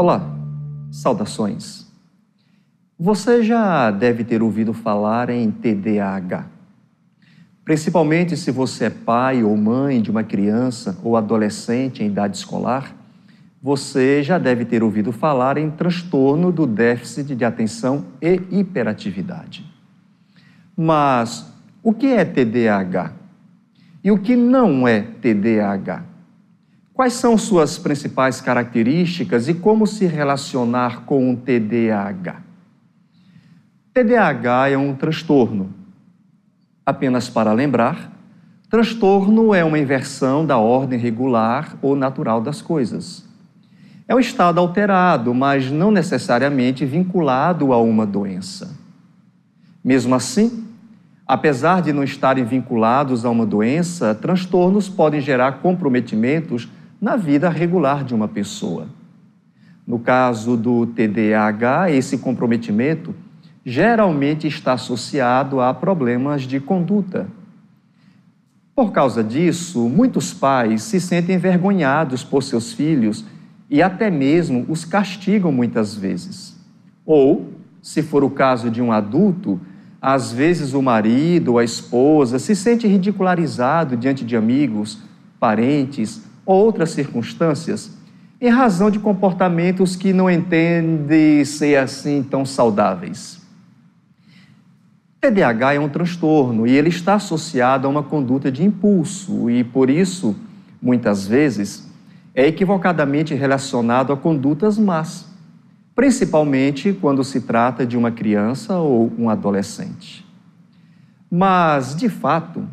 Olá, saudações. Você já deve ter ouvido falar em TDAH. Principalmente se você é pai ou mãe de uma criança ou adolescente em idade escolar, você já deve ter ouvido falar em transtorno do déficit de atenção e hiperatividade. Mas o que é TDAH? E o que não é TDAH? Quais são suas principais características e como se relacionar com o TDAH? TDAH é um transtorno. Apenas para lembrar, transtorno é uma inversão da ordem regular ou natural das coisas. É um estado alterado, mas não necessariamente vinculado a uma doença. Mesmo assim, apesar de não estarem vinculados a uma doença, transtornos podem gerar comprometimentos na vida regular de uma pessoa. No caso do TDAH, esse comprometimento geralmente está associado a problemas de conduta. Por causa disso, muitos pais se sentem envergonhados por seus filhos e até mesmo os castigam muitas vezes. Ou, se for o caso de um adulto, às vezes o marido ou a esposa se sente ridicularizado diante de amigos, parentes ou outras circunstâncias, em razão de comportamentos que não entende ser assim tão saudáveis. TDAH é um transtorno e ele está associado a uma conduta de impulso e, por isso, muitas vezes, é equivocadamente relacionado a condutas más, principalmente quando se trata de uma criança ou um adolescente. Mas, de fato,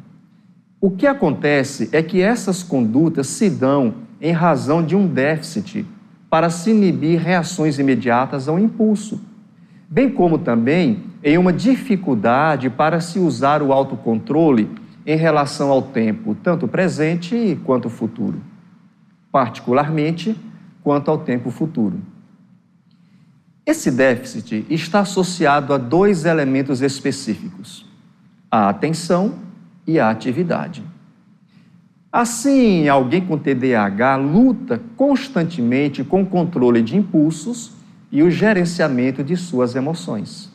o que acontece é que essas condutas se dão em razão de um déficit para se inibir reações imediatas ao impulso, bem como também em uma dificuldade para se usar o autocontrole em relação ao tempo, tanto presente quanto futuro, particularmente quanto ao tempo futuro. Esse déficit está associado a dois elementos específicos: a atenção e a atividade. Assim, alguém com TDAH luta constantemente com o controle de impulsos e o gerenciamento de suas emoções.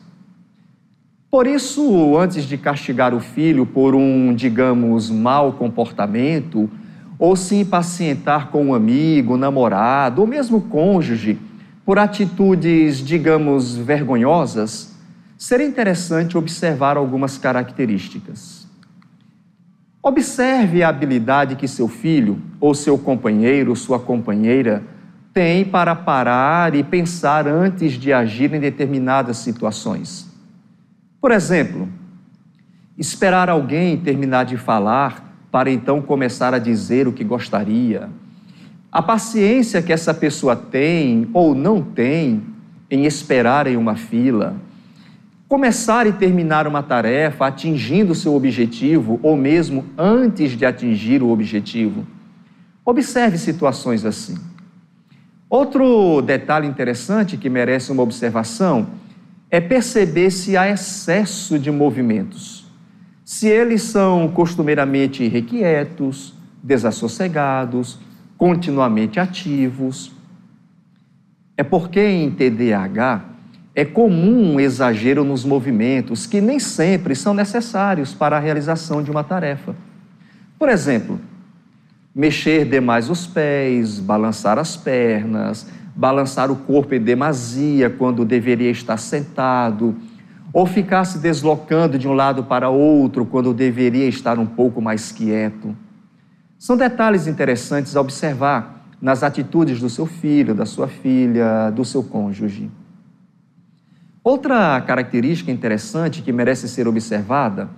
Por isso, antes de castigar o filho por um, digamos, mau comportamento, ou se impacientar com um amigo, namorado ou mesmo cônjuge por atitudes, digamos, vergonhosas, seria interessante observar algumas características. Observe a habilidade que seu filho, ou seu companheiro, sua companheira, tem para parar e pensar antes de agir em determinadas situações. Por exemplo, esperar alguém terminar de falar para então começar a dizer o que gostaria. A paciência que essa pessoa tem ou não tem em esperar em uma fila começar e terminar uma tarefa atingindo seu objetivo ou mesmo antes de atingir o objetivo. Observe situações assim. Outro detalhe interessante que merece uma observação é perceber se há excesso de movimentos. Se eles são costumeiramente irrequietos, desassossegados, continuamente ativos. É porque em TDAH é comum um exagero nos movimentos que nem sempre são necessários para a realização de uma tarefa. Por exemplo, mexer demais os pés, balançar as pernas, balançar o corpo em demasia quando deveria estar sentado, ou ficar se deslocando de um lado para outro quando deveria estar um pouco mais quieto. São detalhes interessantes a observar nas atitudes do seu filho, da sua filha, do seu cônjuge. Outra característica interessante que merece ser observada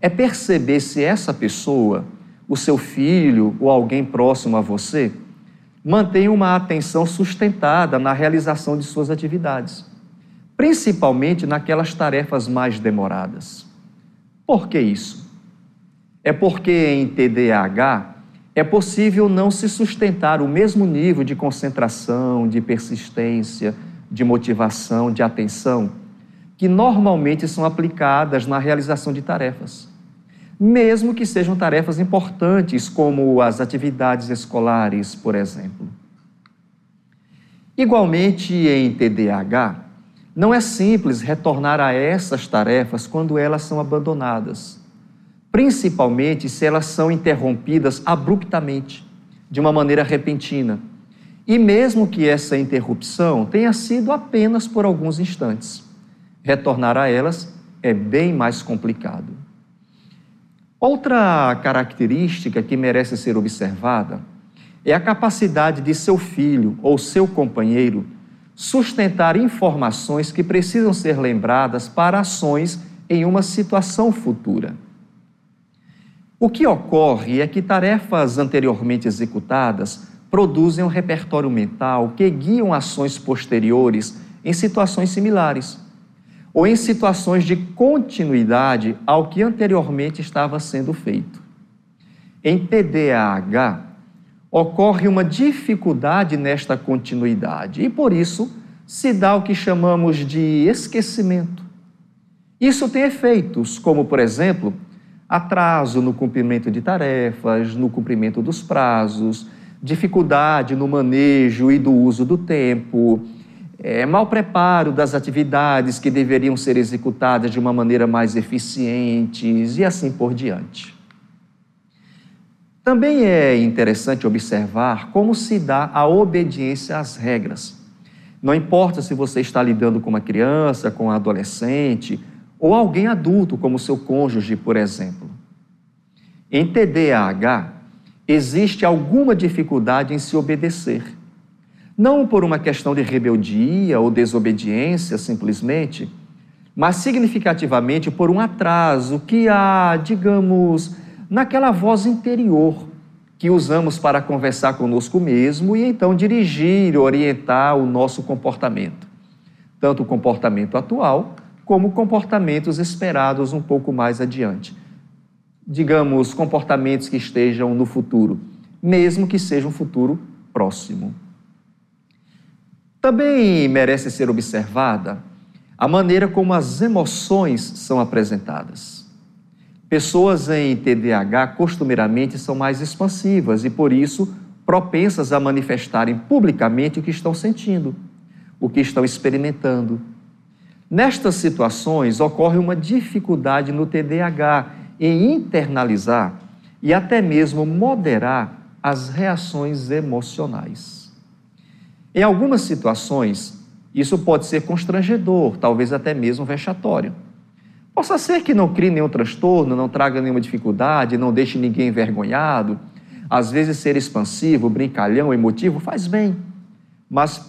é perceber se essa pessoa, o seu filho ou alguém próximo a você, mantém uma atenção sustentada na realização de suas atividades, principalmente naquelas tarefas mais demoradas. Por que isso? É porque em TDAH é possível não se sustentar o mesmo nível de concentração, de persistência, de motivação, de atenção, que normalmente são aplicadas na realização de tarefas. Mesmo que sejam tarefas importantes, como as atividades escolares, por exemplo. Igualmente, em TDAH, não é simples retornar a essas tarefas quando elas são abandonadas, principalmente se elas são interrompidas abruptamente, de uma maneira repentina. E mesmo que essa interrupção tenha sido apenas por alguns instantes, retornar a elas é bem mais complicado. Outra característica que merece ser observada é a capacidade de seu filho ou seu companheiro sustentar informações que precisam ser lembradas para ações em uma situação futura. O que ocorre é que tarefas anteriormente executadas produzem um repertório mental que guiam ações posteriores em situações similares ou em situações de continuidade ao que anteriormente estava sendo feito. Em TDAH, ocorre uma dificuldade nesta continuidade e, por isso, se dá o que chamamos de esquecimento. Isso tem efeitos, como, por exemplo, atraso no cumprimento de tarefas, no cumprimento dos prazos, dificuldade no manejo e do uso do tempo, é, mau preparo das atividades que deveriam ser executadas de uma maneira mais eficiente e assim por diante. Também é interessante observar como se dá a obediência às regras. Não importa se você está lidando com uma criança, com um adolescente ou alguém adulto, como seu cônjuge, por exemplo. Em TDAH, existe alguma dificuldade em se obedecer. Não por uma questão de rebeldia ou desobediência, simplesmente, mas significativamente por um atraso que há, digamos, naquela voz interior que usamos para conversar conosco mesmo e então dirigir, orientar o nosso comportamento. Tanto o comportamento atual, como comportamentos esperados um pouco mais adiante. Digamos, comportamentos que estejam no futuro, mesmo que seja um futuro próximo. Também merece ser observada a maneira como as emoções são apresentadas. Pessoas em TDAH costumeiramente são mais expansivas e, por isso, propensas a manifestarem publicamente o que estão sentindo, o que estão experimentando. Nestas situações, ocorre uma dificuldade no TDAH em internalizar e até mesmo moderar as reações emocionais. Em algumas situações, isso pode ser constrangedor, talvez até mesmo vexatório. Possa ser que não crie nenhum transtorno, não traga nenhuma dificuldade, não deixe ninguém envergonhado. Às vezes, ser expansivo, brincalhão, emotivo faz bem, mas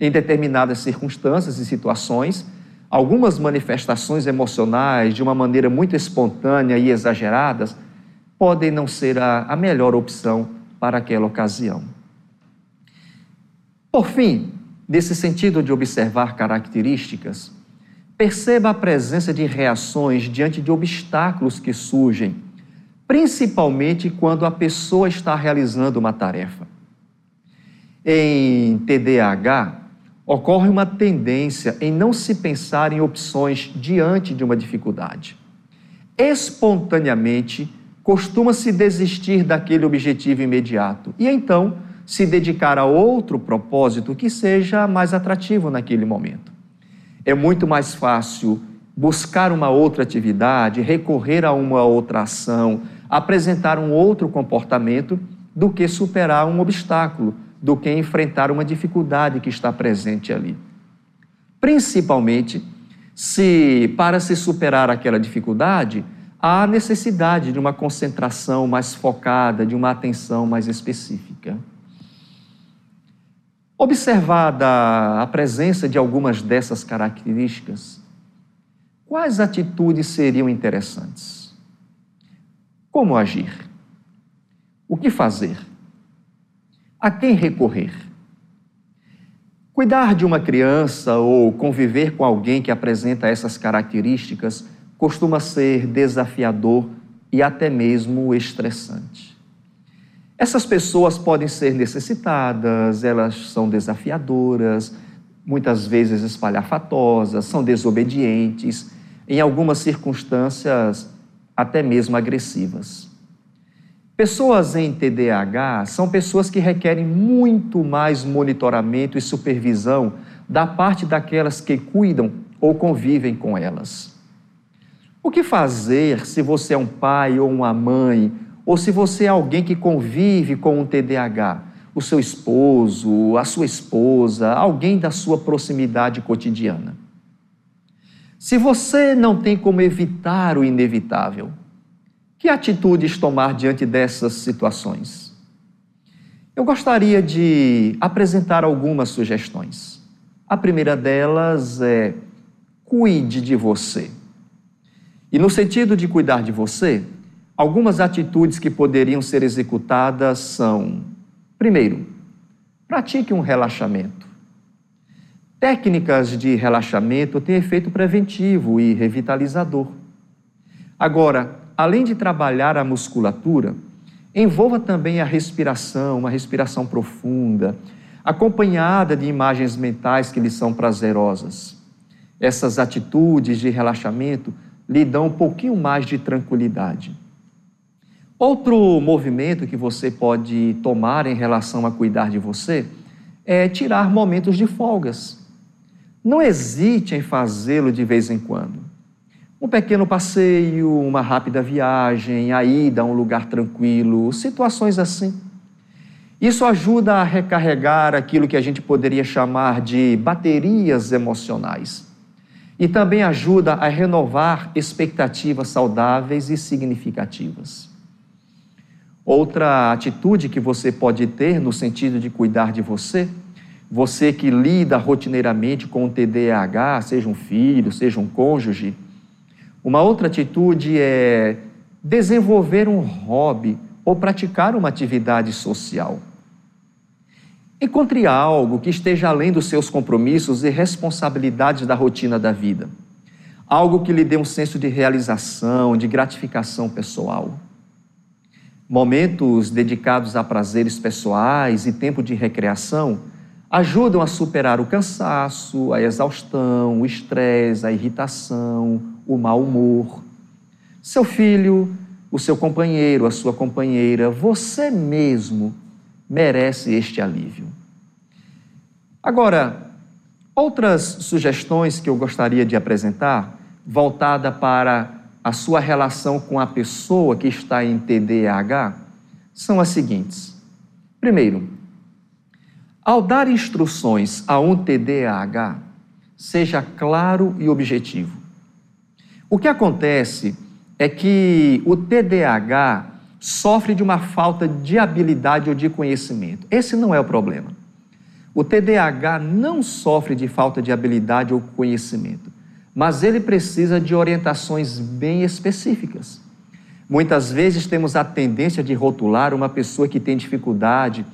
em determinadas circunstâncias e situações, algumas manifestações emocionais, de uma maneira muito espontânea e exageradas, podem não ser a, a melhor opção para aquela ocasião. Por fim, nesse sentido de observar características, Perceba a presença de reações diante de obstáculos que surgem, principalmente quando a pessoa está realizando uma tarefa. Em TDAH, ocorre uma tendência em não se pensar em opções diante de uma dificuldade. Espontaneamente, costuma-se desistir daquele objetivo imediato e então se dedicar a outro propósito que seja mais atrativo naquele momento. É muito mais fácil buscar uma outra atividade, recorrer a uma outra ação, apresentar um outro comportamento do que superar um obstáculo, do que enfrentar uma dificuldade que está presente ali. Principalmente se, para se superar aquela dificuldade, há necessidade de uma concentração mais focada, de uma atenção mais específica. Observada a presença de algumas dessas características, quais atitudes seriam interessantes? Como agir? O que fazer? A quem recorrer? Cuidar de uma criança ou conviver com alguém que apresenta essas características costuma ser desafiador e até mesmo estressante. Essas pessoas podem ser necessitadas, elas são desafiadoras, muitas vezes espalhafatosas, são desobedientes, em algumas circunstâncias até mesmo agressivas. Pessoas em TDAH são pessoas que requerem muito mais monitoramento e supervisão da parte daquelas que cuidam ou convivem com elas. O que fazer se você é um pai ou uma mãe, ou se você é alguém que convive com um TDAH? O seu esposo, a sua esposa, alguém da sua proximidade cotidiana. Se você não tem como evitar o inevitável, que atitudes tomar diante dessas situações? Eu gostaria de apresentar algumas sugestões. A primeira delas é cuide de você. E no sentido de cuidar de você, algumas atitudes que poderiam ser executadas são: primeiro, pratique um relaxamento. Técnicas de relaxamento têm efeito preventivo e revitalizador. Agora, além de trabalhar a musculatura, envolva também a respiração, uma respiração profunda, acompanhada de imagens mentais que lhe são prazerosas. Essas atitudes de relaxamento lhe dão um pouquinho mais de tranquilidade. Outro movimento que você pode tomar em relação a cuidar de você é tirar momentos de folgas. Não hesite em fazê-lo de vez em quando. Um pequeno passeio, uma rápida viagem, a ida a um lugar tranquilo, situações assim. Isso ajuda a recarregar aquilo que a gente poderia chamar de baterias emocionais. E também ajuda a renovar expectativas saudáveis e significativas. Outra atitude que você pode ter no sentido de cuidar de você você que lida rotineiramente com o TDAH, seja um filho, seja um cônjuge, uma outra atitude é desenvolver um hobby ou praticar uma atividade social. Encontre algo que esteja além dos seus compromissos e responsabilidades da rotina da vida. Algo que lhe dê um senso de realização, de gratificação pessoal. Momentos dedicados a prazeres pessoais e tempo de recreação ajudam a superar o cansaço, a exaustão, o estresse, a irritação, o mau humor. Seu filho, o seu companheiro, a sua companheira, você mesmo merece este alívio. Agora, outras sugestões que eu gostaria de apresentar, voltada para a sua relação com a pessoa que está em TDAH, são as seguintes. Primeiro, ao dar instruções a um TDAH, seja claro e objetivo. O que acontece é que o TDAH sofre de uma falta de habilidade ou de conhecimento. Esse não é o problema. O TDAH não sofre de falta de habilidade ou conhecimento, mas ele precisa de orientações bem específicas. Muitas vezes temos a tendência de rotular uma pessoa que tem dificuldade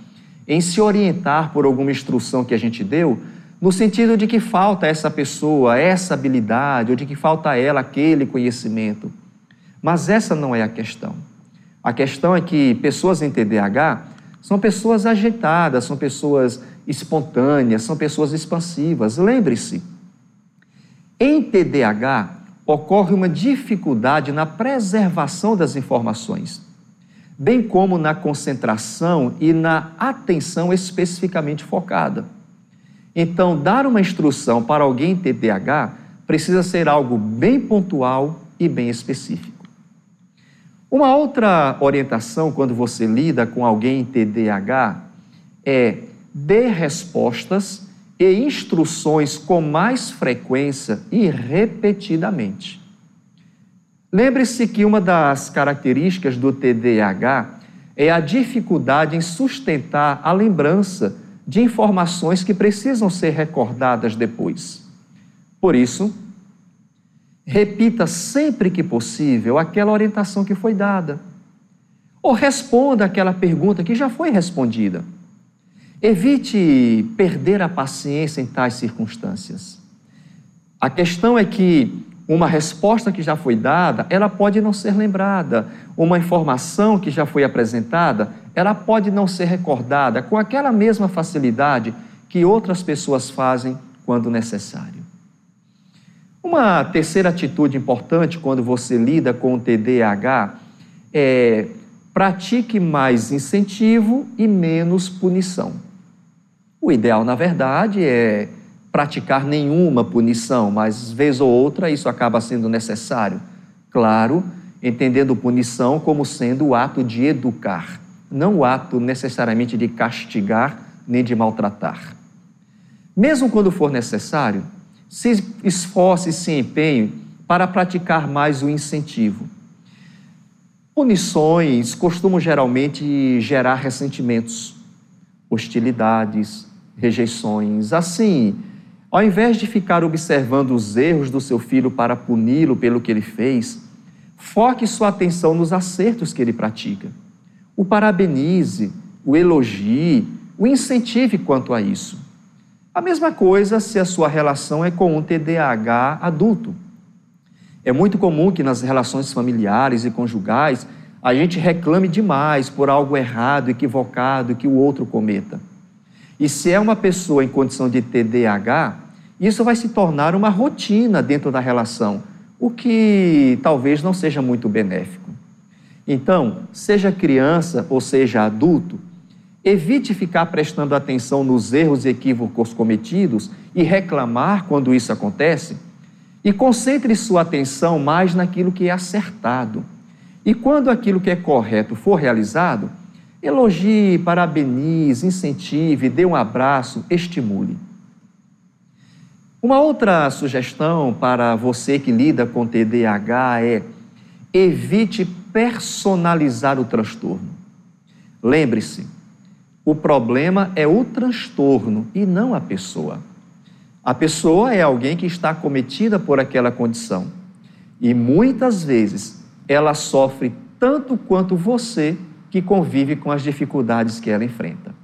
em se orientar por alguma instrução que a gente deu, no sentido de que falta essa pessoa essa habilidade, ou de que falta ela aquele conhecimento. Mas essa não é a questão. A questão é que pessoas em TDAH são pessoas agitadas, são pessoas espontâneas, são pessoas expansivas. Lembre-se, em TDAH ocorre uma dificuldade na preservação das informações bem como na concentração e na atenção especificamente focada. Então, dar uma instrução para alguém TDAH precisa ser algo bem pontual e bem específico. Uma outra orientação quando você lida com alguém TDAH é dê respostas e instruções com mais frequência e repetidamente. Lembre-se que uma das características do TDAH é a dificuldade em sustentar a lembrança de informações que precisam ser recordadas depois. Por isso, repita sempre que possível aquela orientação que foi dada. Ou responda aquela pergunta que já foi respondida. Evite perder a paciência em tais circunstâncias. A questão é que uma resposta que já foi dada, ela pode não ser lembrada. Uma informação que já foi apresentada, ela pode não ser recordada com aquela mesma facilidade que outras pessoas fazem quando necessário. Uma terceira atitude importante quando você lida com o TDAH é pratique mais incentivo e menos punição. O ideal, na verdade, é praticar nenhuma punição, mas vez ou outra isso acaba sendo necessário. Claro, entendendo punição como sendo o ato de educar, não o ato necessariamente de castigar nem de maltratar. Mesmo quando for necessário, se esforce e se empenhe para praticar mais o incentivo. Punições costumam geralmente gerar ressentimentos, hostilidades, rejeições. Assim, ao invés de ficar observando os erros do seu filho para puni-lo pelo que ele fez, foque sua atenção nos acertos que ele pratica. O parabenize, o elogie, o incentive quanto a isso. A mesma coisa se a sua relação é com um TDAH adulto. É muito comum que nas relações familiares e conjugais a gente reclame demais por algo errado, equivocado que o outro cometa. E se é uma pessoa em condição de TDAH, isso vai se tornar uma rotina dentro da relação, o que talvez não seja muito benéfico. Então, seja criança ou seja adulto, evite ficar prestando atenção nos erros e equívocos cometidos e reclamar quando isso acontece, e concentre sua atenção mais naquilo que é acertado. E quando aquilo que é correto for realizado, elogie, parabenize, incentive, dê um abraço, estimule. Uma outra sugestão para você que lida com TDAH é evite personalizar o transtorno. Lembre-se, o problema é o transtorno e não a pessoa. A pessoa é alguém que está cometida por aquela condição. E muitas vezes ela sofre tanto quanto você que convive com as dificuldades que ela enfrenta.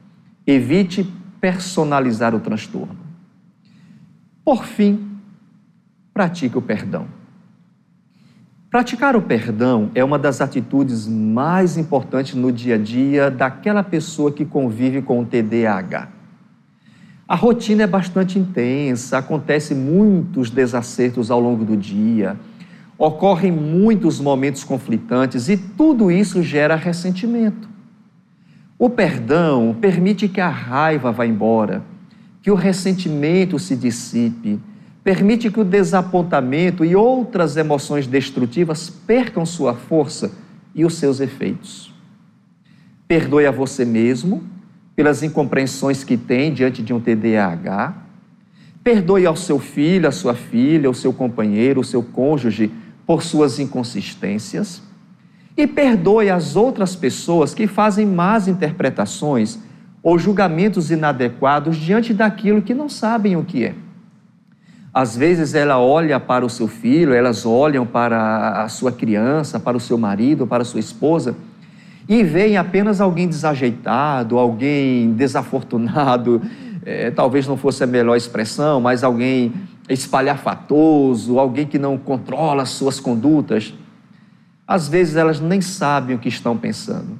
Evite personalizar o transtorno. Por fim, pratique o perdão. Praticar o perdão é uma das atitudes mais importantes no dia a dia daquela pessoa que convive com o TDAH. A rotina é bastante intensa, acontecem muitos desacertos ao longo do dia, ocorrem muitos momentos conflitantes e tudo isso gera ressentimento. O perdão permite que a raiva vá embora, que o ressentimento se dissipe, permite que o desapontamento e outras emoções destrutivas percam sua força e os seus efeitos. Perdoe a você mesmo pelas incompreensões que tem diante de um TDAH. Perdoe ao seu filho, à sua filha, ao seu companheiro, ao seu cônjuge por suas inconsistências. E perdoe as outras pessoas que fazem más interpretações ou julgamentos inadequados diante daquilo que não sabem o que é. Às vezes ela olha para o seu filho, elas olham para a sua criança, para o seu marido, para a sua esposa e veem apenas alguém desajeitado, alguém desafortunado, é, talvez não fosse a melhor expressão, mas alguém espalhafatoso, alguém que não controla as suas condutas. Às vezes elas nem sabem o que estão pensando.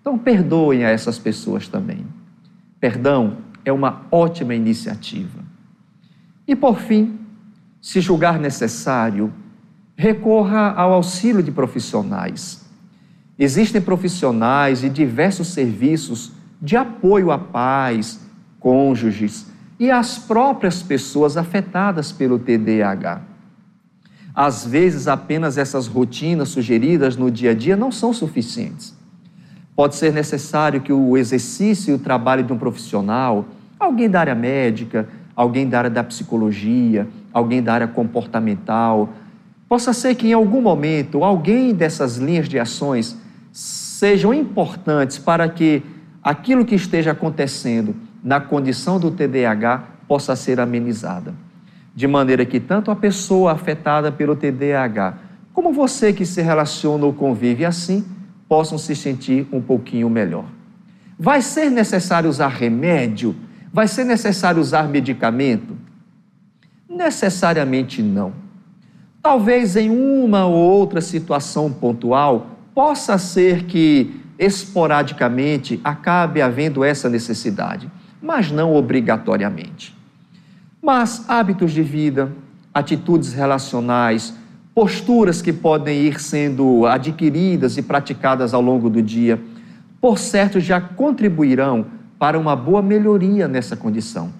Então, perdoem a essas pessoas também. Perdão é uma ótima iniciativa. E, por fim, se julgar necessário, recorra ao auxílio de profissionais Existem profissionais e diversos serviços de apoio a pais, cônjuges e às próprias pessoas afetadas pelo TDAH. Às vezes, apenas essas rotinas sugeridas no dia a dia não são suficientes. Pode ser necessário que o exercício e o trabalho de um profissional, alguém da área médica, alguém da área da psicologia, alguém da área comportamental, possa ser que em algum momento alguém dessas linhas de ações sejam importantes para que aquilo que esteja acontecendo na condição do TDAH possa ser amenizada. De maneira que tanto a pessoa afetada pelo TDAH, como você que se relaciona ou convive assim, possam se sentir um pouquinho melhor. Vai ser necessário usar remédio? Vai ser necessário usar medicamento? Necessariamente não. Talvez em uma ou outra situação pontual possa ser que esporadicamente acabe havendo essa necessidade, mas não obrigatoriamente. Mas hábitos de vida, atitudes relacionais, posturas que podem ir sendo adquiridas e praticadas ao longo do dia, por certo já contribuirão para uma boa melhoria nessa condição.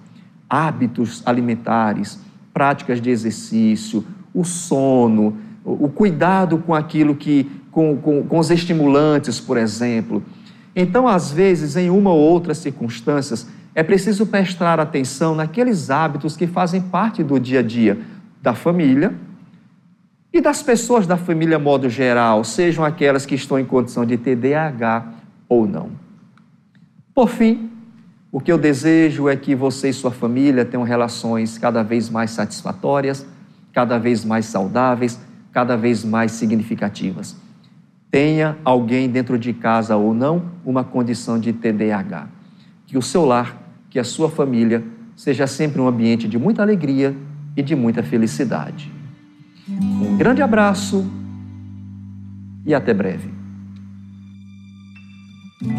Hábitos alimentares, práticas de exercício, o sono, o cuidado com aquilo que, com, com, com os estimulantes, por exemplo. Então, às vezes, em uma ou outra circunstâncias, é preciso prestar atenção naqueles hábitos que fazem parte do dia a dia da família e das pessoas da família, modo geral, sejam aquelas que estão em condição de TDAH ou não. Por fim, o que eu desejo é que você e sua família tenham relações cada vez mais satisfatórias, cada vez mais saudáveis, cada vez mais significativas. Tenha alguém dentro de casa ou não uma condição de TDAH. Que o seu lar, que a sua família seja sempre um ambiente de muita alegria e de muita felicidade. Um grande abraço e até breve.